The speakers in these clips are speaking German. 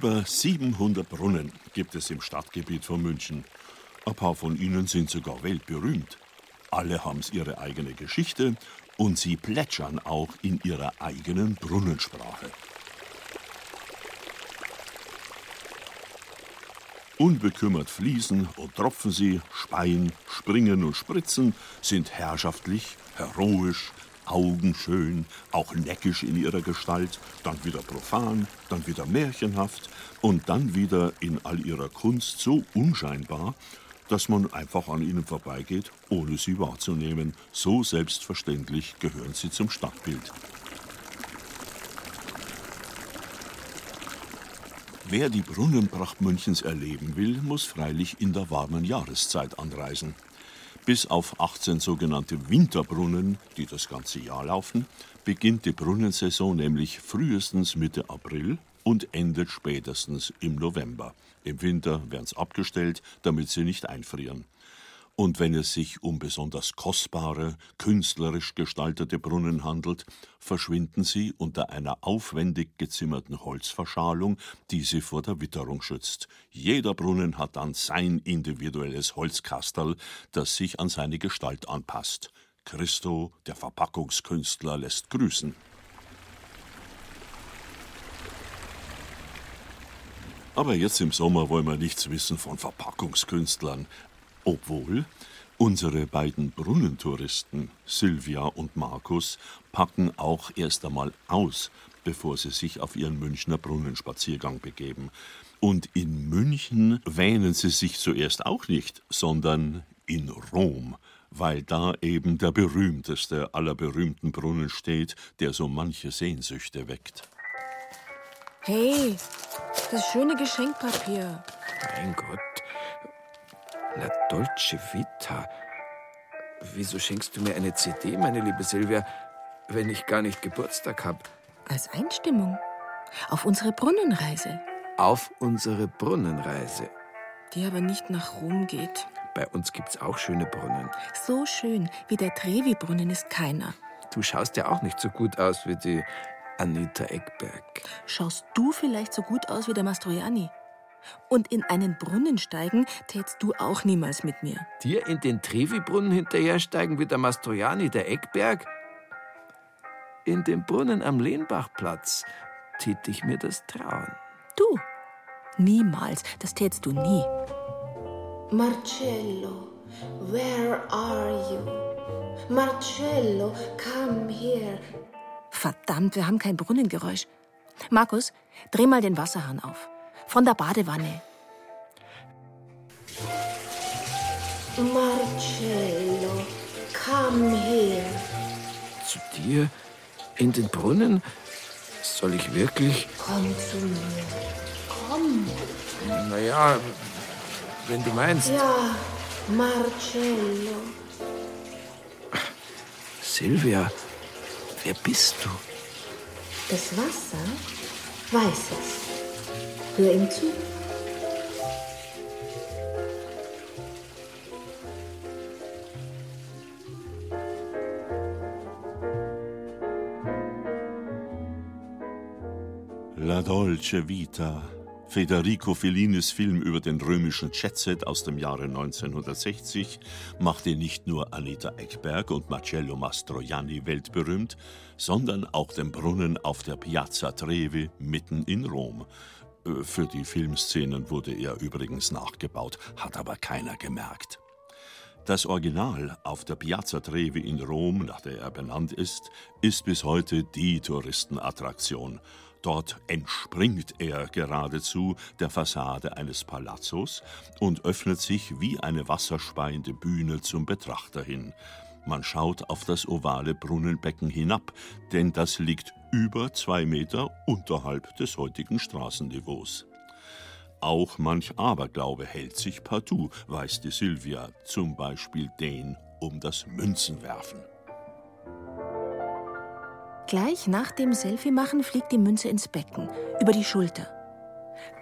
Über 700 Brunnen gibt es im Stadtgebiet von München. Ein paar von ihnen sind sogar weltberühmt. Alle haben ihre eigene Geschichte und sie plätschern auch in ihrer eigenen Brunnensprache. Unbekümmert fließen und tropfen sie, speien, springen und spritzen, sind herrschaftlich, heroisch, augenschön, auch neckisch in ihrer Gestalt, dann wieder profan, dann wieder märchenhaft und dann wieder in all ihrer Kunst so unscheinbar, dass man einfach an ihnen vorbeigeht, ohne sie wahrzunehmen. So selbstverständlich gehören sie zum Stadtbild. Wer die Brunnenpracht Münchens erleben will, muss freilich in der warmen Jahreszeit anreisen. Bis auf 18 sogenannte Winterbrunnen, die das ganze Jahr laufen, beginnt die Brunnensaison nämlich frühestens Mitte April und endet spätestens im November. Im Winter werden sie abgestellt, damit sie nicht einfrieren. Und wenn es sich um besonders kostbare, künstlerisch gestaltete Brunnen handelt, verschwinden sie unter einer aufwendig gezimmerten Holzverschalung, die sie vor der Witterung schützt. Jeder Brunnen hat dann sein individuelles Holzkastel, das sich an seine Gestalt anpasst. Christo, der Verpackungskünstler, lässt grüßen. Aber jetzt im Sommer wollen wir nichts wissen von Verpackungskünstlern. Obwohl unsere beiden Brunnentouristen, Sylvia und Markus, packen auch erst einmal aus, bevor sie sich auf ihren Münchner Brunnenspaziergang begeben. Und in München wähnen sie sich zuerst auch nicht, sondern in Rom, weil da eben der berühmteste aller berühmten Brunnen steht, der so manche Sehnsüchte weckt. Hey, das schöne Geschenkpapier. Mein Gott, La Dolce Vita. Wieso schenkst du mir eine CD, meine liebe Silvia, wenn ich gar nicht Geburtstag habe? Als Einstimmung. Auf unsere Brunnenreise. Auf unsere Brunnenreise. Die aber nicht nach Rom geht. Bei uns gibt's auch schöne Brunnen. So schön wie der Trevi-Brunnen ist keiner. Du schaust ja auch nicht so gut aus wie die Anita Eckberg. Schaust du vielleicht so gut aus wie der Mastroianni? Und in einen Brunnen steigen tätst du auch niemals mit mir. Dir in den Trevi-Brunnen hinterhersteigen wie der Mastroianni, der Eckberg? In den Brunnen am Lehnbachplatz tät ich mir das trauen. Du? Niemals. Das tätst du nie. Marcello, where are you? Marcello, come here. Verdammt, wir haben kein Brunnengeräusch. Markus, dreh mal den Wasserhahn auf von der Badewanne. Marcello, come here. Zu dir? In den Brunnen? Soll ich wirklich? Komm zu mir. Komm. Naja, wenn du meinst. Ja, Marcello. Silvia, wer bist du? Das Wasser weiß es. Hör ihm zu. La Dolce Vita. Federico Fellinis Film über den römischen Jetset aus dem Jahre 1960 machte nicht nur Anita Eckberg und Marcello Mastroianni weltberühmt, sondern auch den Brunnen auf der Piazza Trevi mitten in Rom. Äh, für die Filmszenen wurde er übrigens nachgebaut, hat aber keiner gemerkt. Das Original auf der Piazza Trevi in Rom, nach der er benannt ist, ist bis heute die Touristenattraktion. Dort entspringt er geradezu der Fassade eines Palazzos und öffnet sich wie eine wasserspeiende Bühne zum Betrachter hin. Man schaut auf das ovale Brunnenbecken hinab, denn das liegt über zwei Meter unterhalb des heutigen Straßenniveaus. Auch manch Aberglaube hält sich partout, weiß die Sylvia, zum Beispiel den um das Münzenwerfen. Gleich nach dem Selfie-Machen fliegt die Münze ins Becken, über die Schulter.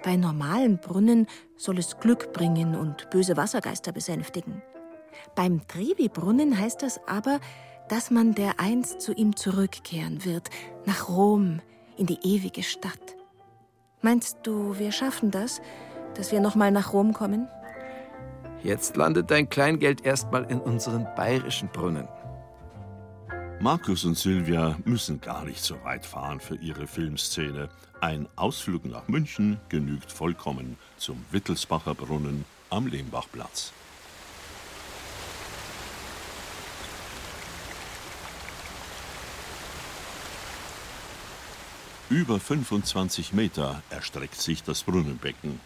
Bei normalen Brunnen soll es Glück bringen und böse Wassergeister besänftigen. Beim Trevi-Brunnen heißt das aber, dass man dereinst zu ihm zurückkehren wird, nach Rom, in die ewige Stadt. Meinst du, wir schaffen das, dass wir noch mal nach Rom kommen? Jetzt landet dein Kleingeld erstmal in unseren bayerischen Brunnen. Markus und Sylvia müssen gar nicht so weit fahren für ihre Filmszene. Ein Ausflug nach München genügt vollkommen zum Wittelsbacher Brunnen am Lehmbachplatz. Über 25 Meter erstreckt sich das Brunnenbecken.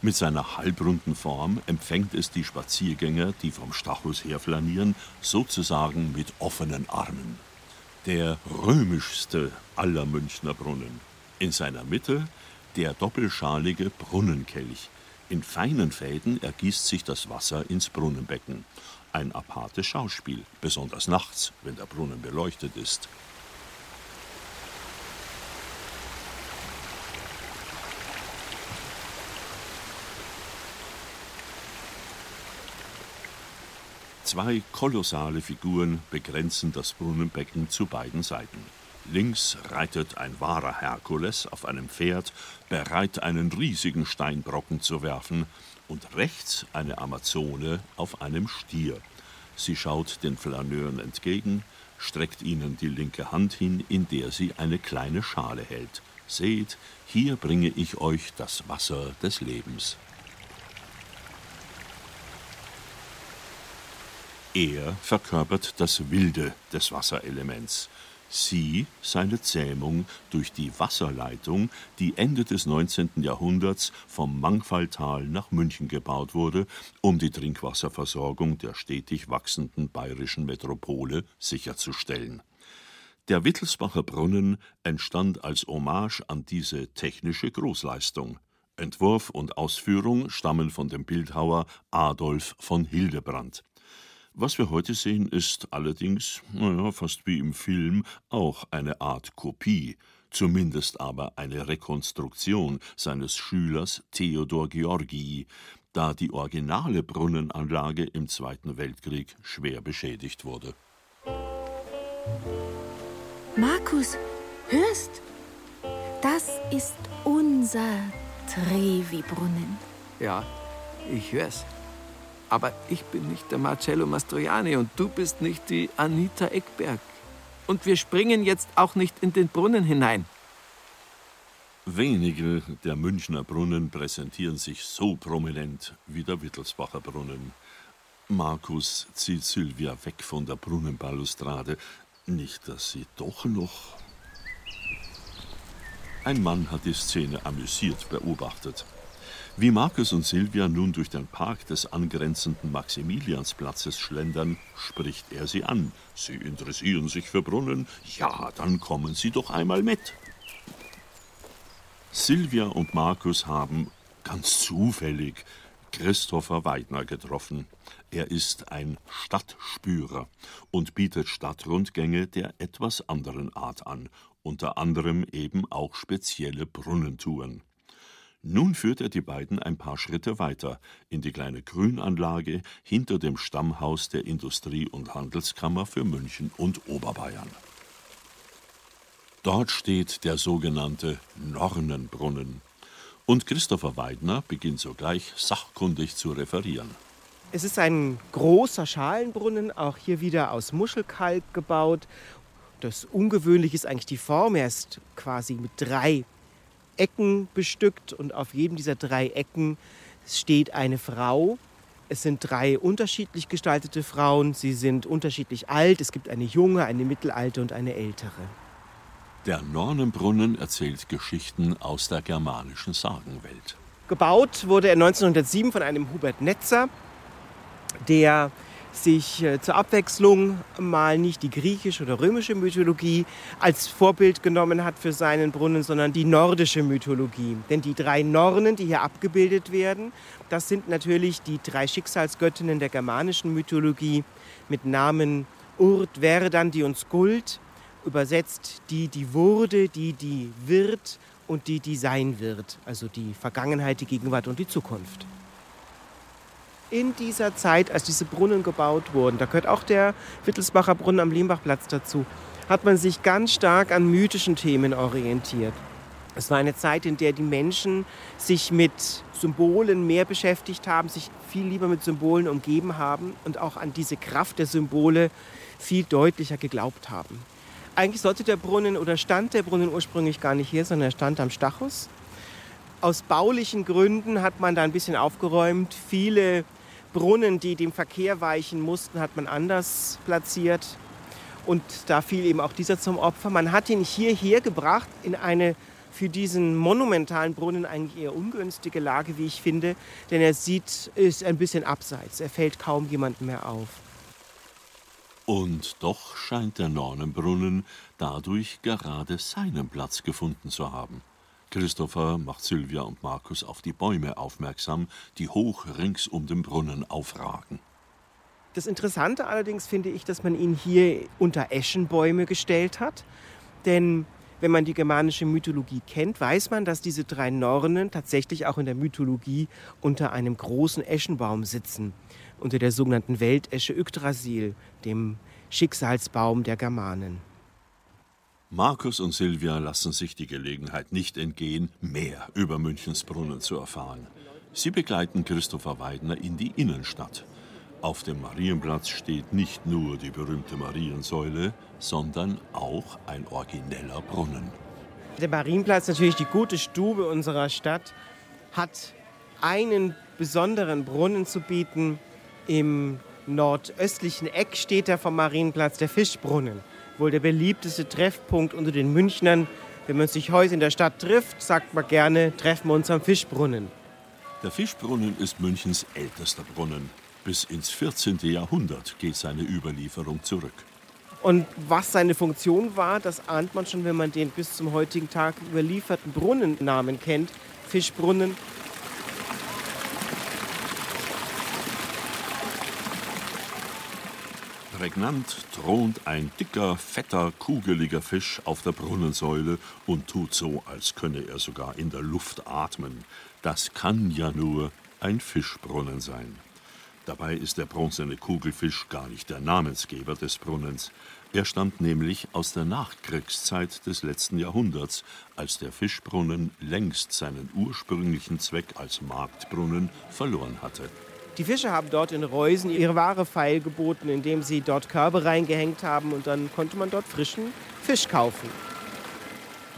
Mit seiner halbrunden Form empfängt es die Spaziergänger, die vom Stachus her flanieren, sozusagen mit offenen Armen. Der römischste aller Münchner Brunnen. In seiner Mitte der doppelschalige Brunnenkelch. In feinen Fäden ergießt sich das Wasser ins Brunnenbecken. Ein apartes Schauspiel, besonders nachts, wenn der Brunnen beleuchtet ist. Zwei kolossale Figuren begrenzen das Brunnenbecken zu beiden Seiten. Links reitet ein wahrer Herkules auf einem Pferd, bereit, einen riesigen Steinbrocken zu werfen, und rechts eine Amazone auf einem Stier. Sie schaut den Flaneuren entgegen, streckt ihnen die linke Hand hin, in der sie eine kleine Schale hält. Seht, hier bringe ich euch das Wasser des Lebens. Er verkörpert das Wilde des Wasserelements. Sie seine Zähmung durch die Wasserleitung, die Ende des 19. Jahrhunderts vom Mangfalltal nach München gebaut wurde, um die Trinkwasserversorgung der stetig wachsenden bayerischen Metropole sicherzustellen. Der Wittelsbacher Brunnen entstand als Hommage an diese technische Großleistung. Entwurf und Ausführung stammen von dem Bildhauer Adolf von Hildebrand. Was wir heute sehen, ist allerdings, naja, fast wie im Film, auch eine Art Kopie, zumindest aber eine Rekonstruktion seines Schülers Theodor Georgii, da die originale Brunnenanlage im Zweiten Weltkrieg schwer beschädigt wurde. Markus, hörst? Das ist unser Trevi-Brunnen. Ja, ich hör's. Aber ich bin nicht der Marcello Mastroianni und du bist nicht die Anita Eckberg. Und wir springen jetzt auch nicht in den Brunnen hinein. Wenige der Münchner Brunnen präsentieren sich so prominent wie der Wittelsbacher Brunnen. Markus zieht Sylvia weg von der Brunnenbalustrade. Nicht, dass sie doch noch. Ein Mann hat die Szene amüsiert beobachtet. Wie Markus und Silvia nun durch den Park des angrenzenden Maximiliansplatzes schlendern, spricht er sie an. Sie interessieren sich für Brunnen? Ja, dann kommen Sie doch einmal mit. Silvia und Markus haben, ganz zufällig, Christopher Weidner getroffen. Er ist ein Stadtspürer und bietet Stadtrundgänge der etwas anderen Art an, unter anderem eben auch spezielle Brunnentouren. Nun führt er die beiden ein paar Schritte weiter in die kleine Grünanlage hinter dem Stammhaus der Industrie- und Handelskammer für München und Oberbayern. Dort steht der sogenannte Nornenbrunnen. Und Christopher Weidner beginnt sogleich sachkundig zu referieren. Es ist ein großer Schalenbrunnen, auch hier wieder aus Muschelkalk gebaut. Das Ungewöhnliche ist eigentlich die Form. Er ist quasi mit drei Ecken bestückt und auf jedem dieser drei Ecken steht eine Frau. Es sind drei unterschiedlich gestaltete Frauen. Sie sind unterschiedlich alt. Es gibt eine junge, eine mittelalte und eine ältere. Der Nornenbrunnen erzählt Geschichten aus der germanischen Sagenwelt. Gebaut wurde er 1907 von einem Hubert Netzer, der sich äh, zur Abwechslung mal nicht die griechische oder römische Mythologie als Vorbild genommen hat für seinen Brunnen, sondern die nordische Mythologie. Denn die drei Nornen, die hier abgebildet werden, das sind natürlich die drei Schicksalsgöttinnen der germanischen Mythologie mit Namen Urt, Verdandi und Skuld, übersetzt die, die wurde, die, die wird und die, die sein wird, also die Vergangenheit, die Gegenwart und die Zukunft in dieser Zeit, als diese Brunnen gebaut wurden, da gehört auch der Wittelsbacher Brunnen am Lehmbachplatz dazu, hat man sich ganz stark an mythischen Themen orientiert. Es war eine Zeit, in der die Menschen sich mit Symbolen mehr beschäftigt haben, sich viel lieber mit Symbolen umgeben haben und auch an diese Kraft der Symbole viel deutlicher geglaubt haben. Eigentlich sollte der Brunnen oder stand der Brunnen ursprünglich gar nicht hier, sondern er stand am Stachus. Aus baulichen Gründen hat man da ein bisschen aufgeräumt. Viele Brunnen, die dem Verkehr weichen mussten, hat man anders platziert. Und da fiel eben auch dieser zum Opfer. Man hat ihn hierher gebracht in eine für diesen monumentalen Brunnen eigentlich eher ungünstige Lage, wie ich finde, denn er sieht, ist ein bisschen abseits. Er fällt kaum jemandem mehr auf. Und doch scheint der Nonnenbrunnen dadurch gerade seinen Platz gefunden zu haben. Christopher macht Sylvia und Markus auf die Bäume aufmerksam, die hoch rings um den Brunnen aufragen. Das Interessante allerdings finde ich, dass man ihn hier unter Eschenbäume gestellt hat. Denn wenn man die germanische Mythologie kennt, weiß man, dass diese drei Nornen tatsächlich auch in der Mythologie unter einem großen Eschenbaum sitzen. Unter der sogenannten Weltesche Yggdrasil, dem Schicksalsbaum der Germanen. Markus und Silvia lassen sich die Gelegenheit nicht entgehen, mehr über Münchens Brunnen zu erfahren. Sie begleiten Christopher Weidner in die Innenstadt. Auf dem Marienplatz steht nicht nur die berühmte Mariensäule, sondern auch ein origineller Brunnen. Der Marienplatz, natürlich die gute Stube unserer Stadt, hat einen besonderen Brunnen zu bieten. Im nordöstlichen Eck steht er vom Marienplatz der Fischbrunnen wohl der beliebteste Treffpunkt unter den Münchnern. Wenn man sich heute in der Stadt trifft, sagt man gerne, treffen wir uns am Fischbrunnen. Der Fischbrunnen ist Münchens ältester Brunnen. Bis ins 14. Jahrhundert geht seine Überlieferung zurück. Und was seine Funktion war, das ahnt man schon, wenn man den bis zum heutigen Tag überlieferten Brunnennamen kennt. Fischbrunnen Prägnant thront ein dicker, fetter, kugeliger Fisch auf der Brunnensäule und tut so, als könne er sogar in der Luft atmen. Das kann ja nur ein Fischbrunnen sein. Dabei ist der bronzene Kugelfisch gar nicht der Namensgeber des Brunnens. Er stammt nämlich aus der Nachkriegszeit des letzten Jahrhunderts, als der Fischbrunnen längst seinen ursprünglichen Zweck als Marktbrunnen verloren hatte. Die Fischer haben dort in Reusen ihre Ware feilgeboten, indem sie dort Körbe reingehängt haben und dann konnte man dort frischen Fisch kaufen.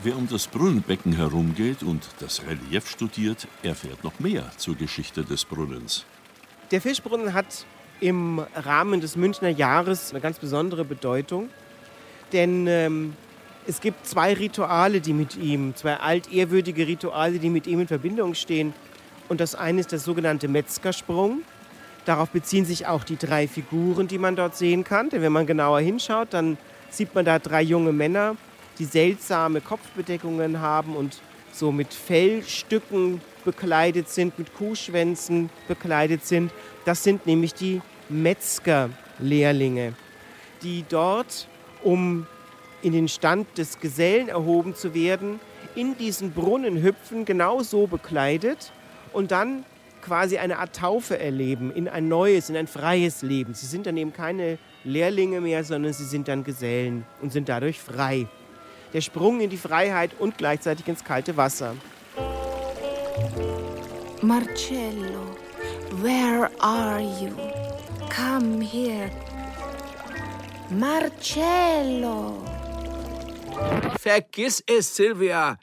Wer um das Brunnenbecken herumgeht und das Relief studiert, erfährt noch mehr zur Geschichte des Brunnens. Der Fischbrunnen hat im Rahmen des Münchner Jahres eine ganz besondere Bedeutung, denn ähm, es gibt zwei Rituale, die mit ihm, zwei altehrwürdige Rituale, die mit ihm in Verbindung stehen. Und das eine ist der sogenannte Metzgersprung. Darauf beziehen sich auch die drei Figuren, die man dort sehen kann. Denn wenn man genauer hinschaut, dann sieht man da drei junge Männer, die seltsame Kopfbedeckungen haben und so mit Fellstücken bekleidet sind, mit Kuhschwänzen bekleidet sind. Das sind nämlich die Metzgerlehrlinge, die dort, um in den Stand des Gesellen erhoben zu werden, in diesen Brunnen hüpfen, genau so bekleidet und dann quasi eine Art Taufe erleben in ein neues, in ein freies Leben. Sie sind dann eben keine Lehrlinge mehr, sondern sie sind dann Gesellen und sind dadurch frei. Der Sprung in die Freiheit und gleichzeitig ins kalte Wasser. Marcello, where are you? Come here. Marcello. Vergiss es, Silvia.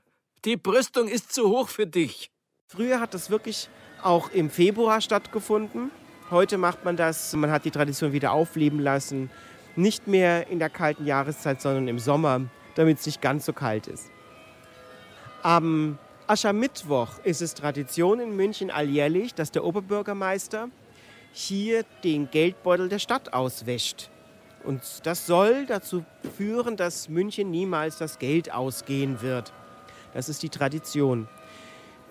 Die Brüstung ist zu hoch für dich. Früher hat das wirklich auch im Februar stattgefunden. Heute macht man das, man hat die Tradition wieder aufleben lassen. Nicht mehr in der kalten Jahreszeit, sondern im Sommer, damit es nicht ganz so kalt ist. Am Aschermittwoch ist es Tradition in München alljährlich, dass der Oberbürgermeister hier den Geldbeutel der Stadt auswäscht. Und das soll dazu führen, dass München niemals das Geld ausgehen wird. Das ist die Tradition.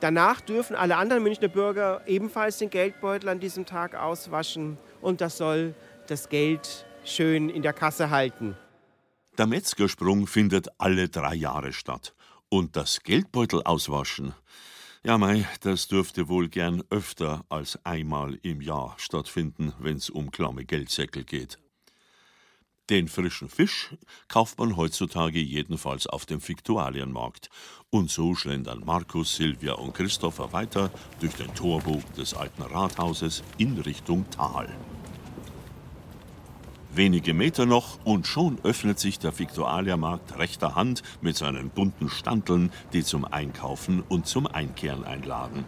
Danach dürfen alle anderen Münchner Bürger ebenfalls den Geldbeutel an diesem Tag auswaschen und das soll das Geld schön in der Kasse halten. Der Metzgersprung findet alle drei Jahre statt. Und das Geldbeutel auswaschen, ja mei, das dürfte wohl gern öfter als einmal im Jahr stattfinden, wenn's um klamme Geldsäckel geht. Den frischen Fisch kauft man heutzutage jedenfalls auf dem Fiktualienmarkt. Und so schlendern Markus, Silvia und Christopher weiter durch den Torbogen des alten Rathauses in Richtung Tal. Wenige Meter noch und schon öffnet sich der Viktualiamarkt rechter Hand mit seinen bunten Standeln, die zum Einkaufen und zum Einkehren einladen.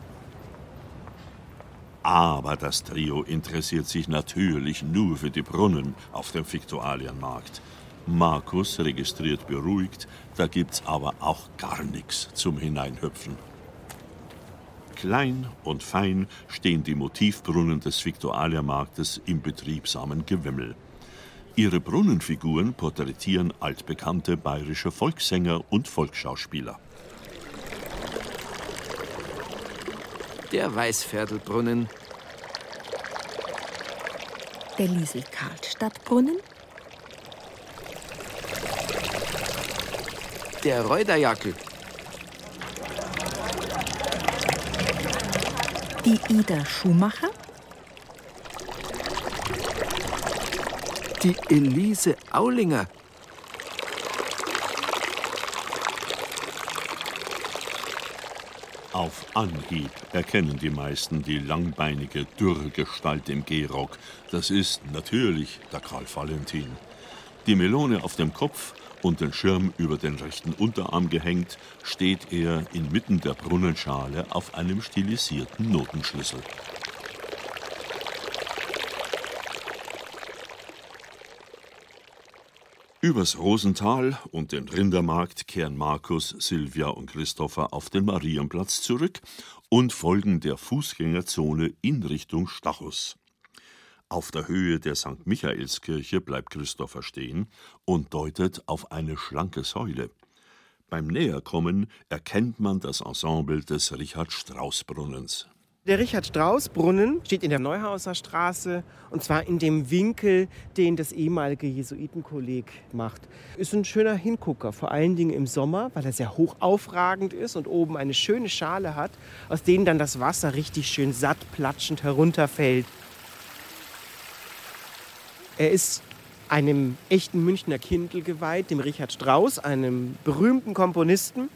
Aber das Trio interessiert sich natürlich nur für die Brunnen auf dem Viktualienmarkt. Markus registriert beruhigt, da gibt's aber auch gar nichts zum Hineinhüpfen. Klein und fein stehen die Motivbrunnen des Viktualiermarktes im betriebsamen Gewimmel. Ihre Brunnenfiguren porträtieren altbekannte bayerische Volkssänger und Volksschauspieler. Der Weißpferdelbrunnen. Der Liesel-Karlstadt-Brunnen. Der Reuderjackel. Die Ida Schumacher. Die Elise Aulinger. Auf Anhieb erkennen die meisten die langbeinige, dürre Gestalt im Gehrock. Das ist natürlich der Karl Valentin. Die Melone auf dem Kopf und den Schirm über den rechten Unterarm gehängt, steht er inmitten der Brunnenschale auf einem stilisierten Notenschlüssel. Übers Rosental und den Rindermarkt kehren Markus, Silvia und Christopher auf den Marienplatz zurück und folgen der Fußgängerzone in Richtung Stachus. Auf der Höhe der St. Michaelskirche bleibt Christopher stehen und deutet auf eine schlanke Säule. Beim Näherkommen erkennt man das Ensemble des Richard-Strauss-Brunnens. Der Richard-Strauss-Brunnen steht in der Neuhauser Straße und zwar in dem Winkel, den das ehemalige Jesuitenkolleg macht. Ist ein schöner Hingucker, vor allen Dingen im Sommer, weil er sehr hoch aufragend ist und oben eine schöne Schale hat, aus denen dann das Wasser richtig schön satt platschend herunterfällt. Er ist einem echten Münchner Kindl geweiht, dem Richard Strauss, einem berühmten Komponisten.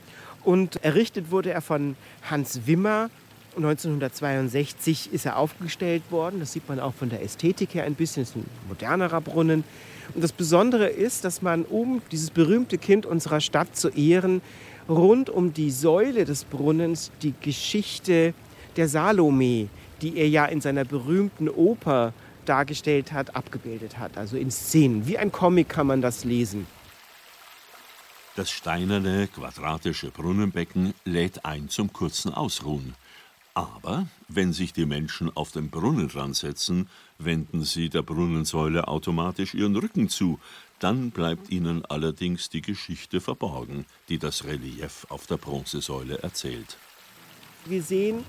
Und errichtet wurde er von Hans Wimmer, 1962 ist er aufgestellt worden. Das sieht man auch von der Ästhetik her ein bisschen. Es ist ein modernerer Brunnen. Und das Besondere ist, dass man, um dieses berühmte Kind unserer Stadt zu ehren, rund um die Säule des Brunnens die Geschichte der Salome, die er ja in seiner berühmten Oper dargestellt hat, abgebildet hat. Also in Szenen. Wie ein Comic kann man das lesen. Das steinerne, quadratische Brunnenbecken lädt ein zum kurzen Ausruhen. Aber wenn sich die Menschen auf den Brunnenrand setzen, wenden sie der Brunnensäule automatisch ihren Rücken zu. Dann bleibt ihnen allerdings die Geschichte verborgen, die das Relief auf der Bronzesäule erzählt. Wir sehen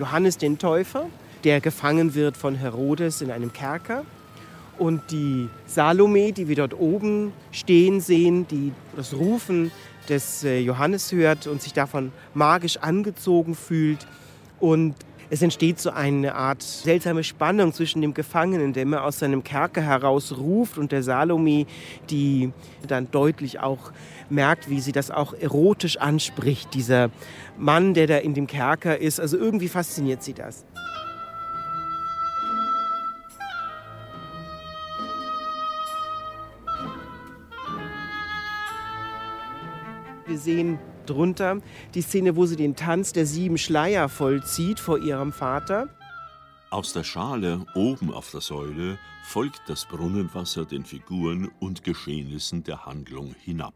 Johannes den Täufer, der gefangen wird von Herodes in einem Kerker. Und die Salome, die wir dort oben stehen sehen, die das Rufen des äh, Johannes hört und sich davon magisch angezogen fühlt, und es entsteht so eine Art seltsame Spannung zwischen dem Gefangenen, der immer aus seinem Kerker heraus ruft, und der Salome, die dann deutlich auch merkt, wie sie das auch erotisch anspricht. Dieser Mann, der da in dem Kerker ist. Also irgendwie fasziniert sie das. Wir sehen drunter die Szene, wo sie den Tanz der sieben Schleier vollzieht vor ihrem Vater. Aus der Schale oben auf der Säule folgt das Brunnenwasser den Figuren und Geschehnissen der Handlung hinab.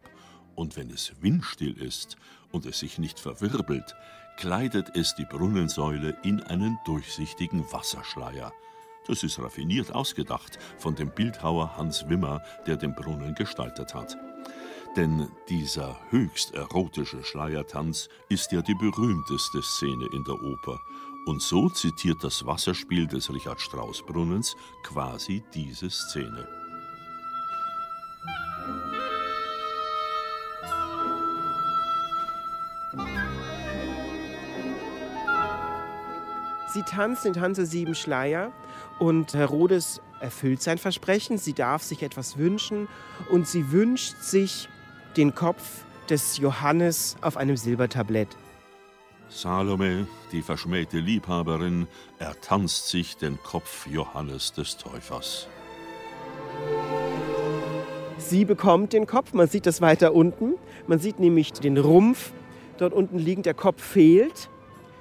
Und wenn es windstill ist und es sich nicht verwirbelt, kleidet es die Brunnensäule in einen durchsichtigen Wasserschleier. Das ist raffiniert ausgedacht von dem Bildhauer Hans Wimmer, der den Brunnen gestaltet hat. Denn dieser höchst erotische Schleiertanz ist ja die berühmteste Szene in der Oper. Und so zitiert das Wasserspiel des Richard Strauss Brunnens quasi diese Szene. Sie tanzt den Tanz sieben Schleier und Herodes erfüllt sein Versprechen. Sie darf sich etwas wünschen und sie wünscht sich den Kopf des Johannes auf einem Silbertablett. Salome, die verschmähte Liebhaberin, ertanzt sich den Kopf Johannes des Täufers. Sie bekommt den Kopf, man sieht das weiter unten. Man sieht nämlich den Rumpf dort unten liegend, der Kopf fehlt.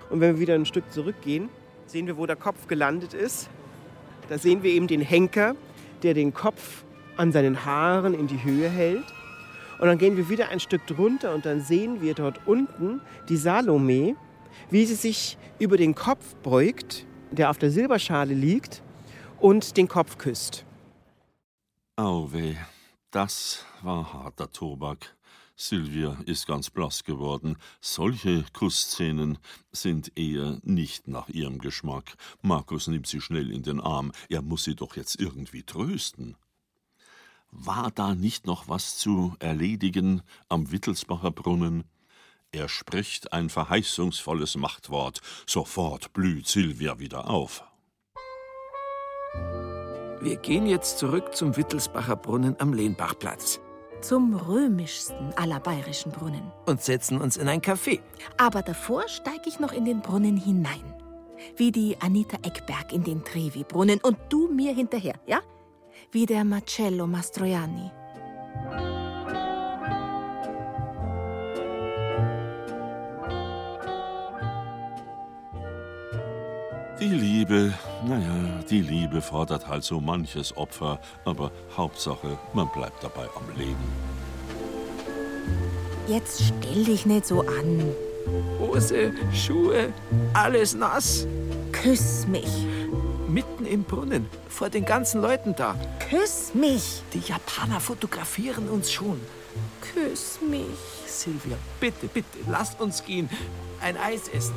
Und wenn wir wieder ein Stück zurückgehen, sehen wir, wo der Kopf gelandet ist. Da sehen wir eben den Henker, der den Kopf an seinen Haaren in die Höhe hält. Und dann gehen wir wieder ein Stück drunter und dann sehen wir dort unten die Salome, wie sie sich über den Kopf beugt, der auf der Silberschale liegt, und den Kopf küsst. Auweh, das war harter Tobak. Sylvia ist ganz blass geworden. Solche Kussszenen sind eher nicht nach ihrem Geschmack. Markus nimmt sie schnell in den Arm. Er muss sie doch jetzt irgendwie trösten. War da nicht noch was zu erledigen am Wittelsbacher Brunnen? Er spricht ein verheißungsvolles Machtwort. Sofort blüht Sylvia wieder auf. Wir gehen jetzt zurück zum Wittelsbacher Brunnen am Lehnbachplatz zum römischsten aller bayerischen Brunnen. Und setzen uns in ein Café. Aber davor steige ich noch in den Brunnen hinein. Wie die Anita Eckberg in den Trevi-Brunnen und du mir hinterher, ja? Wie der Marcello Mastroianni. Die Liebe, naja, die Liebe fordert halt so manches Opfer, aber Hauptsache, man bleibt dabei am Leben. Jetzt stell dich nicht so an. Hose, Schuhe, alles nass. Küss mich. Mitten im Brunnen, vor den ganzen Leuten da. Küss mich. Die Japaner fotografieren uns schon. Küss mich. Silvia, bitte, bitte, lasst uns gehen. Ein Eis essen.